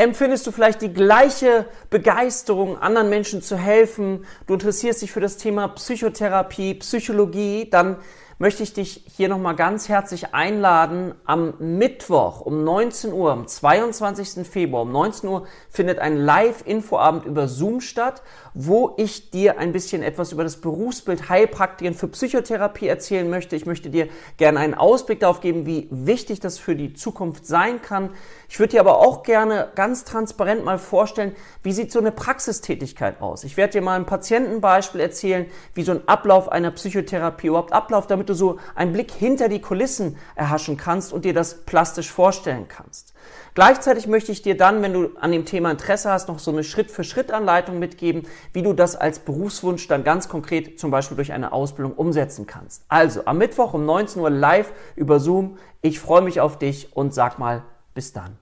Empfindest du vielleicht die gleiche Begeisterung, anderen Menschen zu helfen? Du interessierst dich für das Thema Psychotherapie, Psychologie? Dann möchte ich dich hier nochmal ganz herzlich einladen. Am Mittwoch um 19 Uhr, am 22. Februar um 19 Uhr findet ein Live-Infoabend über Zoom statt, wo ich dir ein bisschen etwas über das Berufsbild Heilpraktiken für Psychotherapie erzählen möchte. Ich möchte dir gerne einen Ausblick darauf geben, wie wichtig das für die Zukunft sein kann. Ich würde dir aber auch gerne ganz transparent mal vorstellen, wie sieht so eine Praxistätigkeit aus. Ich werde dir mal ein Patientenbeispiel erzählen, wie so ein Ablauf einer Psychotherapie überhaupt abläuft, damit du so einen Blick hinter die Kulissen erhaschen kannst und dir das plastisch vorstellen kannst. Gleichzeitig möchte ich dir dann, wenn du an dem Thema Interesse hast, noch so eine Schritt-für-Schritt-Anleitung mitgeben, wie du das als Berufswunsch dann ganz konkret zum Beispiel durch eine Ausbildung umsetzen kannst. Also am Mittwoch um 19 Uhr live über Zoom. Ich freue mich auf dich und sag mal bis dann.